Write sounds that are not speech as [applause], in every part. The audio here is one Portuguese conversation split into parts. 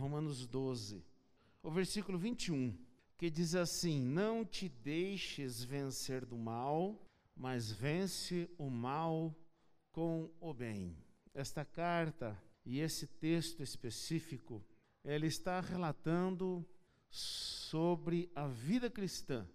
Romanos 12, o versículo 21, que diz assim: Não te deixes vencer do mal, mas vence o mal com o bem. Esta carta e esse texto específico, ele está relatando sobre a vida cristã.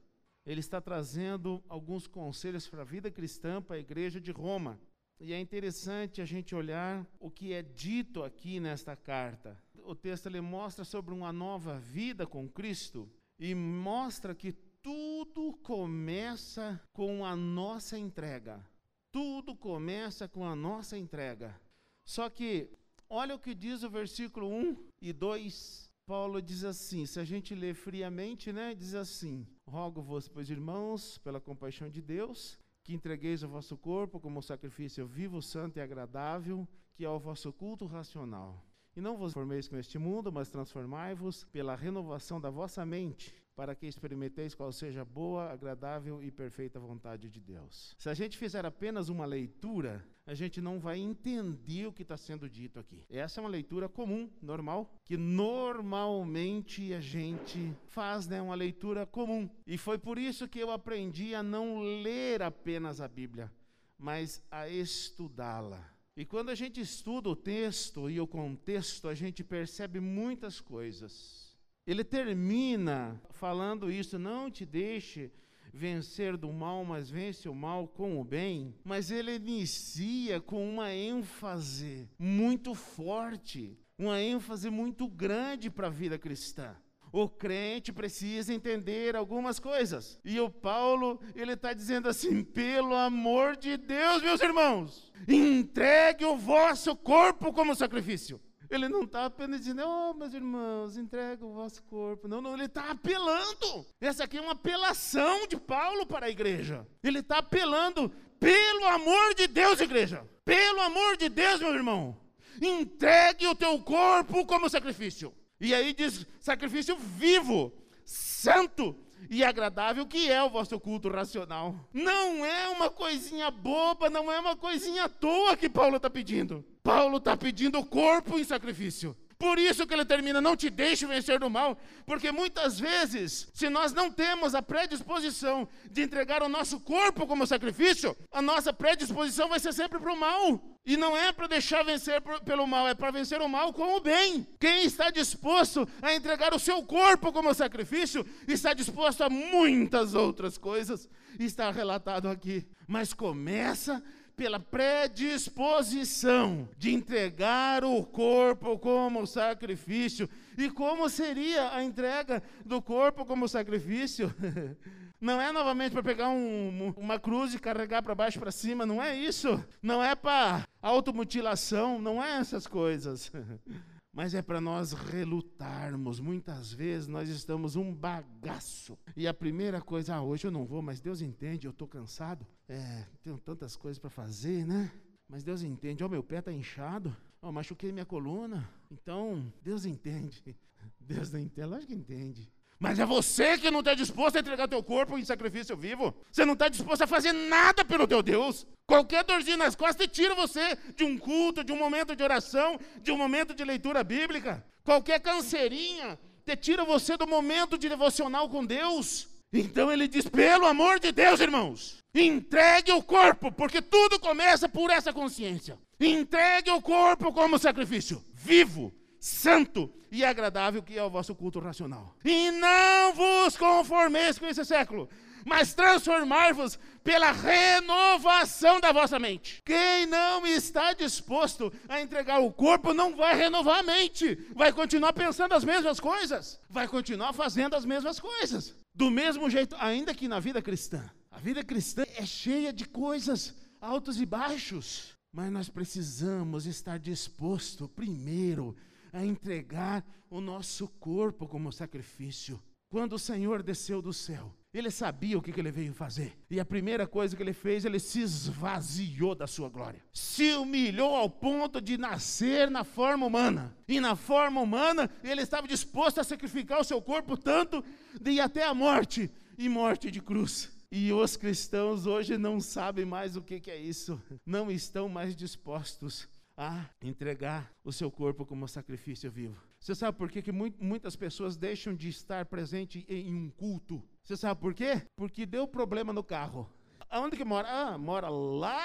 Ele está trazendo alguns conselhos para a vida cristã para a igreja de Roma. E é interessante a gente olhar o que é dito aqui nesta carta. O texto ele mostra sobre uma nova vida com Cristo e mostra que tudo começa com a nossa entrega. Tudo começa com a nossa entrega. Só que, olha o que diz o versículo 1 e 2. Paulo diz assim, se a gente ler friamente, né, diz assim: Rogo-vos, pois irmãos, pela compaixão de Deus, que entregueis o vosso corpo como sacrifício vivo, santo e agradável, que é o vosso culto racional. E não vos formeis com este mundo, mas transformai-vos pela renovação da vossa mente, para que experimenteis qual seja a boa, agradável e perfeita vontade de Deus. Se a gente fizer apenas uma leitura, a gente não vai entender o que está sendo dito aqui. Essa é uma leitura comum, normal, que normalmente a gente faz, né? Uma leitura comum. E foi por isso que eu aprendi a não ler apenas a Bíblia, mas a estudá-la. E quando a gente estuda o texto e o contexto, a gente percebe muitas coisas. Ele termina falando isso: não te deixe vencer do mal, mas vence o mal com o bem. Mas ele inicia com uma ênfase muito forte, uma ênfase muito grande para a vida cristã. O crente precisa entender algumas coisas. E o Paulo, ele está dizendo assim: pelo amor de Deus, meus irmãos, entregue o vosso corpo como sacrifício. Ele não está apenas dizendo, oh, meus irmãos, entrega o vosso corpo. Não, não, ele está apelando. Essa aqui é uma apelação de Paulo para a igreja. Ele está apelando, pelo amor de Deus, igreja. Pelo amor de Deus, meu irmão. Entregue o teu corpo como sacrifício. E aí diz sacrifício vivo, santo e agradável, que é o vosso culto racional. Não é uma coisinha boba, não é uma coisinha à toa que Paulo está pedindo. Paulo está pedindo o corpo em sacrifício. Por isso que ele termina, não te deixe vencer do mal, porque muitas vezes, se nós não temos a predisposição de entregar o nosso corpo como sacrifício, a nossa predisposição vai ser sempre para o mal. E não é para deixar vencer pelo mal, é para vencer o mal com o bem. Quem está disposto a entregar o seu corpo como sacrifício, está disposto a muitas outras coisas. Está relatado aqui. Mas começa pela predisposição de entregar o corpo como sacrifício. E como seria a entrega do corpo como sacrifício? [laughs] Não é novamente para pegar um, uma cruz e carregar para baixo para cima, não é isso. Não é para automutilação, não é essas coisas. [laughs] mas é para nós relutarmos. Muitas vezes nós estamos um bagaço. E a primeira coisa, ah, hoje eu não vou, mas Deus entende, eu estou cansado. É, tenho tantas coisas para fazer, né? Mas Deus entende, ó, oh, meu pé está inchado, ó, oh, machuquei minha coluna. Então, Deus entende. [laughs] Deus não entende, lógico que entende. Mas é você que não está disposto a entregar teu corpo em sacrifício vivo. Você não está disposto a fazer nada pelo teu Deus. Qualquer dorzinha nas costas tira você de um culto, de um momento de oração, de um momento de leitura bíblica. Qualquer canseirinha te tira você do momento de devocional com Deus. Então ele diz: pelo amor de Deus, irmãos, entregue o corpo, porque tudo começa por essa consciência. Entregue o corpo como sacrifício vivo, santo e agradável que é o vosso culto racional. E não vos conformeis com esse século, mas transformar-vos pela renovação da vossa mente. Quem não está disposto a entregar o corpo não vai renovar a mente, vai continuar pensando as mesmas coisas, vai continuar fazendo as mesmas coisas. Do mesmo jeito, ainda que na vida cristã. A vida cristã é cheia de coisas altos e baixos, mas nós precisamos estar disposto primeiro a entregar o nosso corpo como sacrifício. Quando o Senhor desceu do céu, ele sabia o que, ele veio fazer. E a primeira coisa que ele fez, ele se esvaziou da sua glória. Se humilhou ao ponto de nascer na forma humana. E na forma humana, ele estava disposto a sacrificar o seu corpo tanto de ir até a morte e morte de cruz. E os cristãos hoje não sabem mais o que, que é isso. Não estão mais dispostos a entregar o seu corpo como sacrifício vivo. Você sabe por quê que muitas pessoas deixam de estar presente em um culto? Você sabe por quê? Porque deu problema no carro. Aonde que mora? Ah, mora lá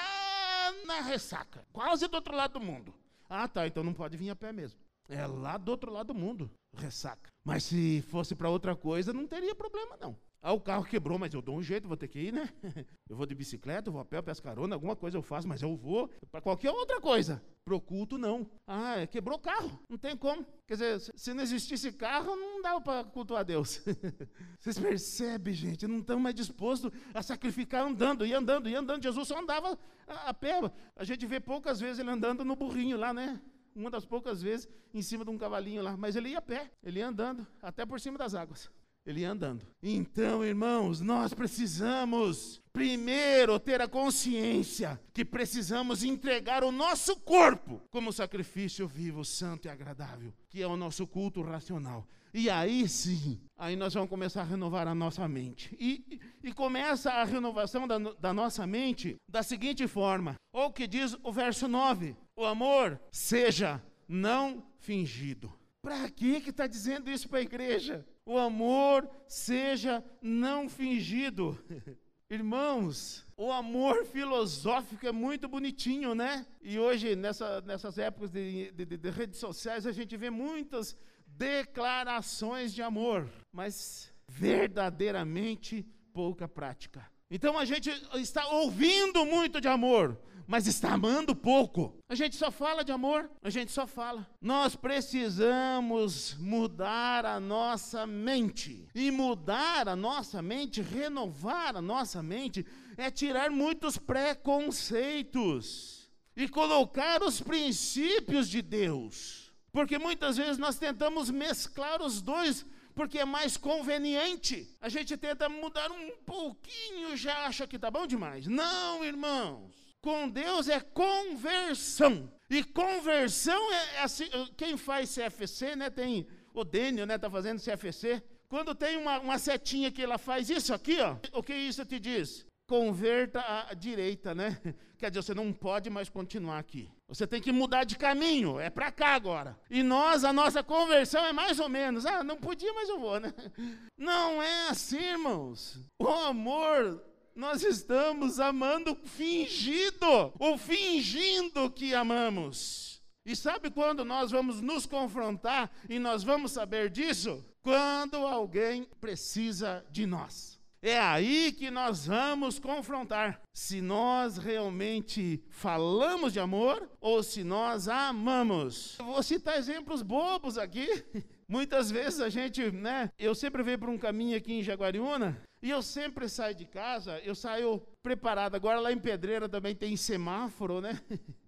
na ressaca, quase do outro lado do mundo. Ah, tá, então não pode vir a pé mesmo. É lá do outro lado do mundo, ressaca. Mas se fosse para outra coisa, não teria problema não. Ah, o carro quebrou, mas eu dou um jeito, vou ter que ir, né? [laughs] Eu vou de bicicleta, eu vou a pé, eu peço carona, alguma coisa eu faço, mas eu vou para qualquer outra coisa. Pro culto, não. Ah, é, quebrou o carro, não tem como. Quer dizer, se não existisse carro, não dava para cultuar Deus. [laughs] Vocês percebem, gente? Não estão mais dispostos a sacrificar andando, e andando, e andando. Jesus só andava a, a pé. A gente vê poucas vezes ele andando no burrinho lá, né? Uma das poucas vezes em cima de um cavalinho lá. Mas ele ia a pé, ele ia andando, até por cima das águas. Ele ia andando. Então, irmãos, nós precisamos primeiro ter a consciência que precisamos entregar o nosso corpo como sacrifício vivo, santo e agradável, que é o nosso culto racional. E aí sim, aí nós vamos começar a renovar a nossa mente. E, e começa a renovação da, da nossa mente da seguinte forma: ou que diz o verso 9: o amor seja não fingido. Para que está dizendo isso para a igreja? o amor seja não fingido. [laughs] Irmãos, o amor filosófico é muito bonitinho, né? E hoje, nessa, nessas épocas de, de, de, redes sociais, a gente vê muitas declarações de amor, mas verdadeiramente pouca prática. Então a gente está ouvindo muito de amor, mas está amando pouco. A gente só fala de amor, a gente só fala. Nós precisamos mudar a nossa mente. E mudar a nossa mente, renovar a nossa mente, é tirar muitos preconceitos e colocar os princípios de Deus. Porque muitas vezes nós tentamos mesclar os dois porque é mais conveniente. A gente tenta mudar um pouquinho, já acha que está bom demais. Não, irmãos. Com Deus é conversão. E conversão é, é assim, quem faz CFC, né, tem o Dênio, né, tá fazendo CFC. Quando tem uma, uma setinha que ela faz isso aqui, ó, o que isso te diz? Converta à direita, né? [laughs] Quer dizer, você não pode mais continuar aqui. Você tem que mudar de caminho, é para cá agora. E nós, a nossa conversão é mais ou menos, ah, não podia, mas eu vou, né? [laughs] Não é assim, irmãos. O amor nós estamos amando fingido, ou fingindo que amamos. E sabe quando nós vamos nos confrontar e nós vamos saber disso? Quando alguém precisa de nós. É aí que nós vamos confrontar se nós realmente falamos de amor ou se nós amamos. Eu vou citar exemplos bobos aqui. [laughs] Muitas vezes a gente, né? Eu sempre venho para um caminho aqui em Jaguariúna e eu sempre saio de casa, eu saio preparado. Agora lá em Pedreira também tem semáforo, né?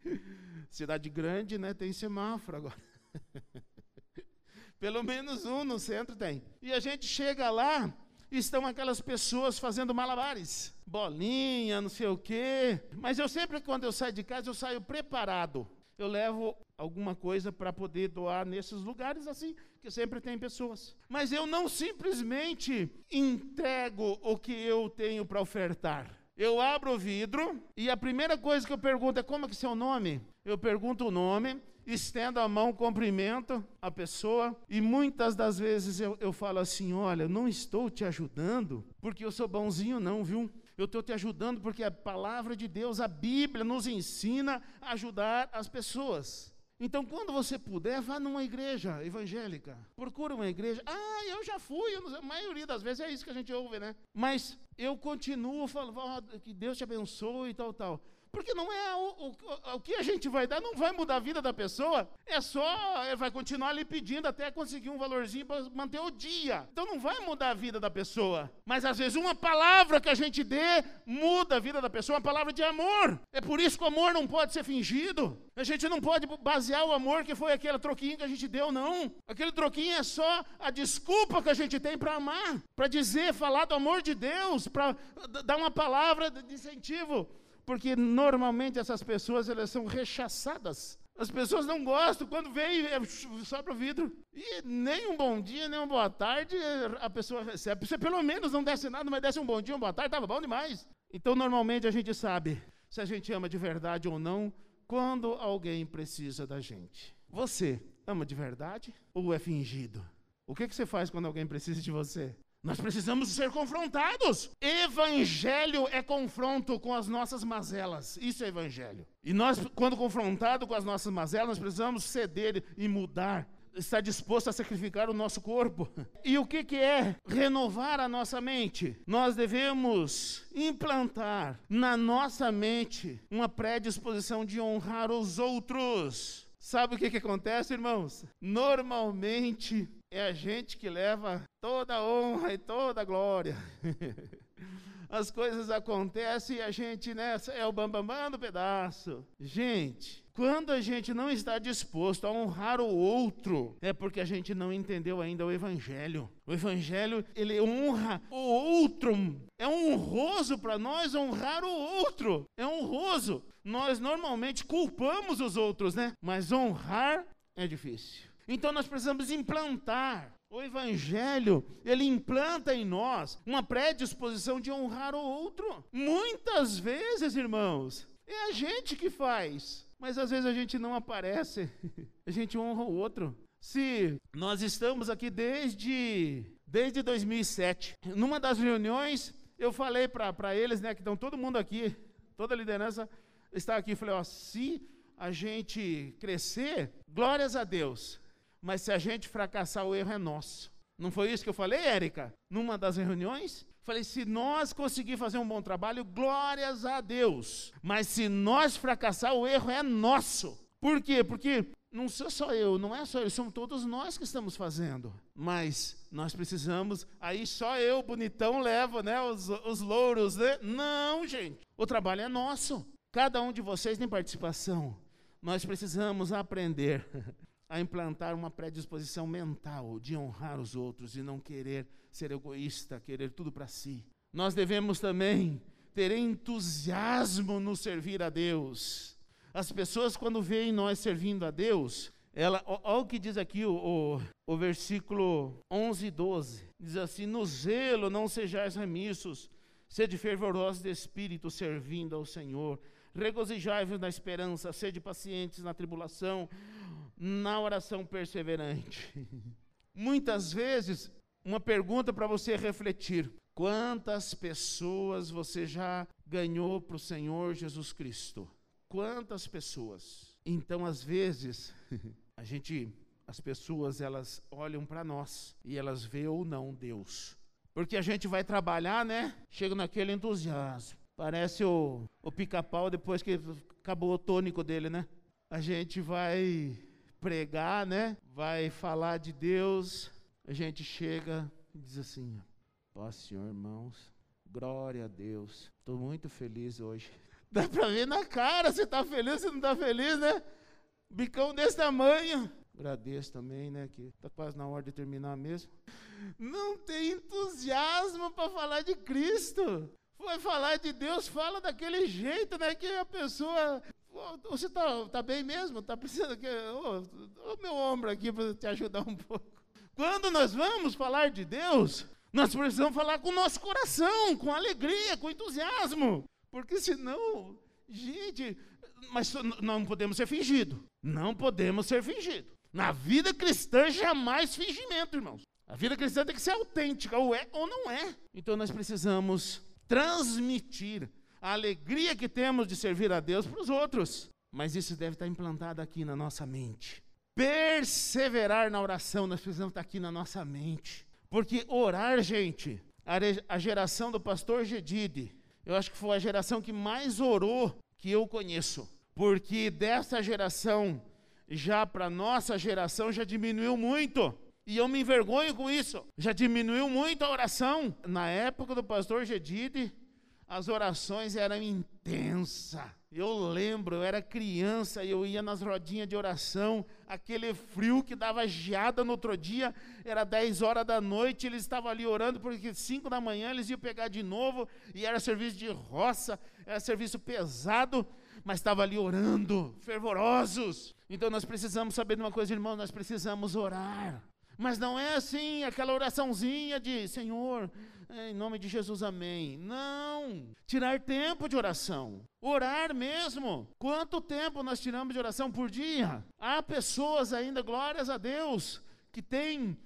[laughs] Cidade grande, né? Tem semáforo agora. [laughs] Pelo menos um no centro tem. E a gente chega lá, estão aquelas pessoas fazendo malabares, bolinha, não sei o quê. Mas eu sempre, quando eu saio de casa, eu saio preparado. Eu levo alguma coisa para poder doar nesses lugares assim, que sempre tem pessoas. Mas eu não simplesmente entrego o que eu tenho para ofertar. Eu abro o vidro e a primeira coisa que eu pergunto é como é que é seu nome? Eu pergunto o nome, estendo a mão, cumprimento a pessoa e muitas das vezes eu, eu falo assim, olha, não estou te ajudando porque eu sou bonzinho não, viu? Eu estou te ajudando porque a palavra de Deus, a Bíblia, nos ensina a ajudar as pessoas. Então, quando você puder, vá numa igreja evangélica. Procure uma igreja. Ah, eu já fui. Eu a maioria das vezes é isso que a gente ouve, né? Mas eu continuo falando oh, que Deus te abençoe e tal, tal. Porque não é o, o, o que a gente vai dar, não vai mudar a vida da pessoa. É só, vai continuar ali pedindo até conseguir um valorzinho para manter o dia. Então não vai mudar a vida da pessoa. Mas às vezes uma palavra que a gente dê muda a vida da pessoa, uma palavra de amor. É por isso que o amor não pode ser fingido. A gente não pode basear o amor que foi aquele troquinho que a gente deu, não. Aquele troquinho é só a desculpa que a gente tem para amar, para dizer, falar do amor de Deus, para dar uma palavra de incentivo porque normalmente essas pessoas elas são rechaçadas. As pessoas não gostam, quando vem, é, sopra o vidro. E nem um bom dia, nem uma boa tarde a pessoa recebe. Se pelo menos não desse nada, mas desse um bom dia, uma boa tarde, estava bom demais. Então, normalmente a gente sabe se a gente ama de verdade ou não quando alguém precisa da gente. Você ama de verdade ou é fingido? O que, que você faz quando alguém precisa de você? Nós precisamos ser confrontados. Evangelho é confronto com as nossas mazelas. Isso é evangelho. E nós, quando confrontado com as nossas mazelas, nós precisamos ceder e mudar. Estar disposto a sacrificar o nosso corpo. E o que, que é renovar a nossa mente? Nós devemos implantar na nossa mente uma predisposição de honrar os outros. Sabe o que, que acontece, irmãos? Normalmente é a gente que leva toda a honra e toda a glória. [laughs] As coisas acontecem e a gente né, é o bambambam bam, bam do pedaço. Gente, quando a gente não está disposto a honrar o outro, é porque a gente não entendeu ainda o evangelho. O evangelho, ele honra o outro. É honroso para nós honrar o outro. É honroso. Nós normalmente culpamos os outros, né? Mas honrar é difícil. Então nós precisamos implantar. O Evangelho, ele implanta em nós uma predisposição de honrar o outro. Muitas vezes, irmãos, é a gente que faz, mas às vezes a gente não aparece, [laughs] a gente honra o outro. Se nós estamos aqui desde, desde 2007, numa das reuniões, eu falei para eles, né, que estão todo mundo aqui, toda a liderança está aqui, falei, ó, se a gente crescer, glórias a Deus, mas se a gente fracassar, o erro é nosso. Não foi isso que eu falei, Érica? Numa das reuniões? Falei, se nós conseguir fazer um bom trabalho, glórias a Deus. Mas se nós fracassar, o erro é nosso. Por quê? Porque não sou só eu, não é só eu, somos todos nós que estamos fazendo. Mas nós precisamos, aí só eu, bonitão, levo né, os, os louros. Né? Não, gente, o trabalho é nosso. Cada um de vocês tem participação. Nós precisamos aprender [laughs] a implantar uma predisposição mental de honrar os outros e não querer ser egoísta, querer tudo para si. Nós devemos também ter entusiasmo no servir a Deus. As pessoas, quando veem nós servindo a Deus, ela, olha o que diz aqui o, o, o, versículo 11 e 12. Diz assim: No zelo não sejais remissos, sede fervorosos de espírito, servindo ao Senhor. Regozijai-vos na esperança, sede pacientes na tribulação, na oração perseverante. Muitas vezes, uma pergunta para você refletir: quantas pessoas você já ganhou para o Senhor Jesus Cristo? Quantas pessoas? Então, às vezes, [laughs] a gente, as pessoas, elas olham para nós e elas veem ou não Deus. Porque a gente vai trabalhar, né? Chega naquele entusiasmo. Parece o, o pica-pau depois que acabou o tônico dele, né? A gente vai pregar, né? Vai falar de Deus. A gente chega e diz assim: Ó Senhor, irmãos, glória a Deus. Estou muito feliz hoje. [laughs] Dá para ver na cara se está feliz, se não está feliz, né? Bicão desse tamanho. Agradeço também, né? Que está quase na hora de terminar mesmo. Não tem entusiasmo para falar de Cristo. Foi falar de Deus, fala daquele jeito, né? Que a pessoa você está tá bem mesmo? Está precisando que o meu ombro aqui para te ajudar um pouco. Quando nós vamos falar de Deus, nós precisamos falar com o nosso coração, com alegria, com entusiasmo. Porque senão, gente, mas não podemos ser fingido. Não podemos ser fingido. Na vida cristã, jamais fingimento, irmãos. A vida cristã tem que ser autêntica, ou é ou não é. Então nós precisamos transmitir a alegria que temos de servir a Deus para os outros. Mas isso deve estar implantado aqui na nossa mente. Perseverar na oração, nós precisamos estar aqui na nossa mente. Porque orar, gente, a geração do pastor Gedide, eu acho que foi a geração que mais orou que eu conheço. Porque dessa geração, já para nossa geração, já diminuiu muito. E eu me envergonho com isso. Já diminuiu muito a oração. Na época do pastor Gedide, as orações eram intensas. Eu lembro, eu era criança e eu ia nas rodinhas de oração, aquele frio que dava geada no outro dia, era 10 horas da noite, eles estavam ali orando, porque 5 da manhã eles iam pegar de novo, e era serviço de roça, era serviço pesado, mas estava ali orando, fervorosos. Então nós precisamos saber de uma coisa, irmão, nós precisamos orar. Mas não é assim, aquela oraçãozinha de Senhor, em nome de Jesus, amém. Não. Tirar tempo de oração. Orar mesmo. Quanto tempo nós tiramos de oração por dia? Há pessoas ainda, glórias a Deus, que têm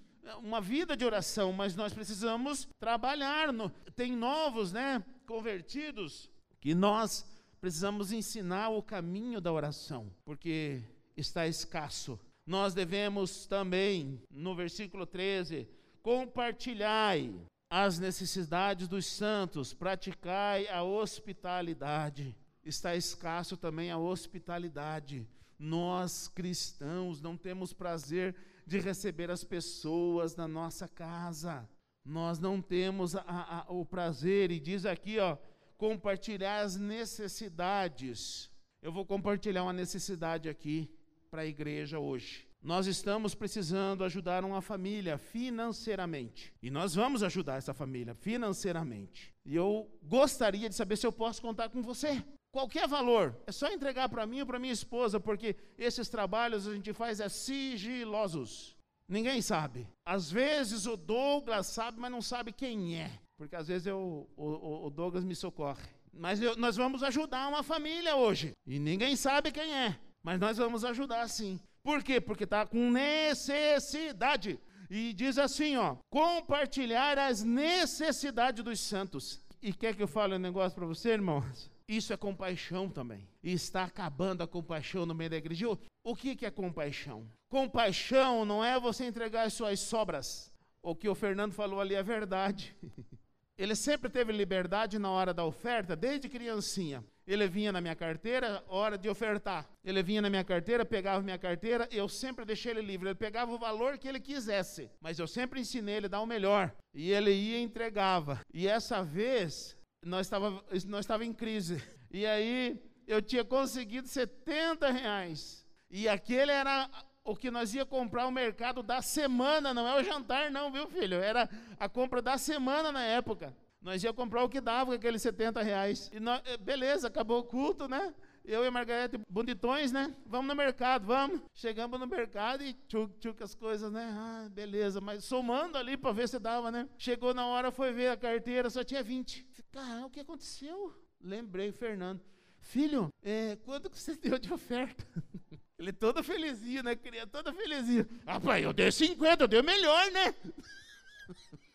uma vida de oração, mas nós precisamos trabalhar. No, tem novos, né, convertidos, que nós precisamos ensinar o caminho da oração, porque está escasso. Nós devemos também, no versículo 13, compartilhai as necessidades dos santos, praticai a hospitalidade. Está escasso também a hospitalidade. Nós cristãos não temos prazer de receber as pessoas na nossa casa. Nós não temos a, a, o prazer, e diz aqui, ó, compartilhar as necessidades. Eu vou compartilhar uma necessidade aqui para a igreja hoje. Nós estamos precisando ajudar uma família financeiramente. E nós vamos ajudar essa família financeiramente. E eu gostaria de saber se eu posso contar com você. Qualquer valor, é só entregar para mim ou para minha esposa, porque esses trabalhos a gente faz é sigilosos. Ninguém sabe. Às vezes o Douglas sabe, mas não sabe quem é. Porque às vezes eu, o, o Douglas me socorre. Mas eu, nós vamos ajudar uma família hoje. E ninguém sabe quem é. Mas nós vamos ajudar sim. Por quê? Porque está com necessidade. E diz assim, ó, compartilhar as necessidades dos santos. E quer que eu fale um negócio para você, irmãos? Isso é compaixão também. E está acabando a compaixão no meio da igreja. O que, que é compaixão? Compaixão não é você entregar as suas sobras. O que o Fernando falou ali é verdade. [laughs] Ele sempre teve liberdade na hora da oferta, desde criancinha. Ele vinha na minha carteira, hora de ofertar. Ele vinha na minha carteira, pegava minha carteira, eu sempre deixei ele livre. Ele pegava o valor que ele quisesse, mas eu sempre ensinei ele a dar o melhor. E ele ia e entregava. E essa vez, nós estava nós estava em crise. E aí, eu tinha conseguido 70 reais. E aquele era o que nós ia comprar o mercado da semana, não é o jantar não, viu filho? Era a compra da semana na época. Nós ia comprar o que dava, aqueles 70 reais. E nós, eh, beleza, acabou o culto, né? Eu e a Margarete, bonditões, né? Vamos no mercado, vamos. Chegamos no mercado e tchuc, tchuc as coisas, né? Ah, beleza, mas somando ali para ver se dava, né? Chegou na hora, foi ver a carteira, só tinha 20. Cara, o que aconteceu? Lembrei, Fernando. Filho, é, quanto que você [laughs] deu de oferta? [laughs] Ele todo felizinho, né? Queria toda felizinho. Ah, pai, eu dei 50, eu dei melhor, né? [laughs]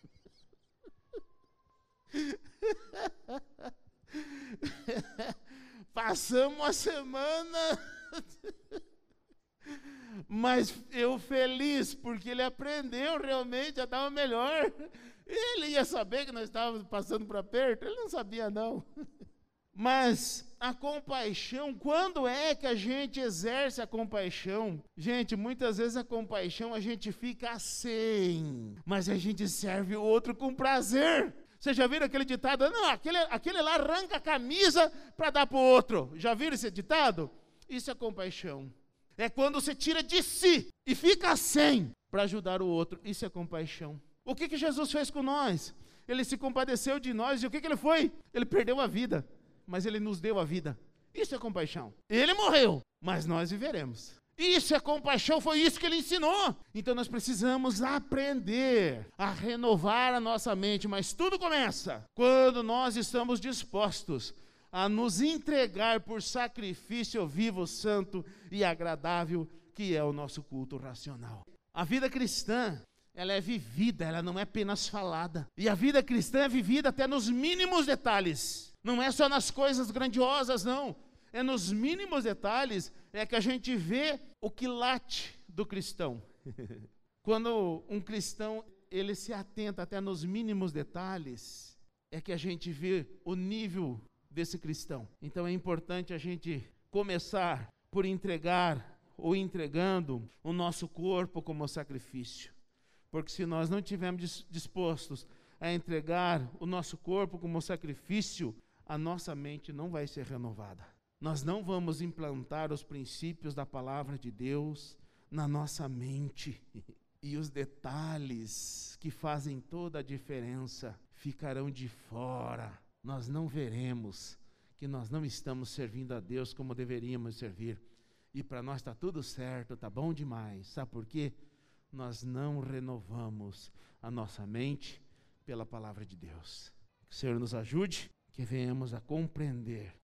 [laughs] Passamos uma semana. [laughs] Mas eu feliz, porque ele aprendeu realmente a dar o melhor. Ele ia saber que nós estávamos passando para perto? Ele não sabia, não. [laughs] Mas a compaixão, quando é que a gente exerce a compaixão? Gente, muitas vezes a compaixão a gente fica sem, mas a gente serve o outro com prazer. Você já viram aquele ditado? Não, aquele, aquele lá arranca a camisa para dar para o outro. Já viram esse ditado? Isso é compaixão. É quando você tira de si e fica sem para ajudar o outro. Isso é compaixão. O que, que Jesus fez com nós? Ele se compadeceu de nós e o que, que ele foi? Ele perdeu a vida mas ele nos deu a vida. Isso é compaixão. Ele morreu, mas nós viveremos. Isso é compaixão, foi isso que ele ensinou. Então nós precisamos aprender a renovar a nossa mente, mas tudo começa quando nós estamos dispostos a nos entregar por sacrifício vivo, santo e agradável, que é o nosso culto racional. A vida cristã, ela é vivida, ela não é apenas falada. E a vida cristã é vivida até nos mínimos detalhes. Não é só nas coisas grandiosas, não. É nos mínimos detalhes é que a gente vê o que late do cristão. [laughs] Quando um cristão ele se atenta até nos mínimos detalhes, é que a gente vê o nível desse cristão. Então é importante a gente começar por entregar ou entregando o nosso corpo como sacrifício. Porque se nós não estivermos dispostos a entregar o nosso corpo como sacrifício, a nossa mente não vai ser renovada. Nós não vamos implantar os princípios da palavra de Deus na nossa mente. [laughs] E os detalhes que fazem toda a diferença ficarão de fora. Nós não veremos que nós não estamos servindo a Deus como deveríamos servir. E para nós está tudo certo, está bom demais. Sabe por quê? nós não renovamos a nossa mente pela palavra de Deus. Que o Senhor nos ajude, que venhamos a compreender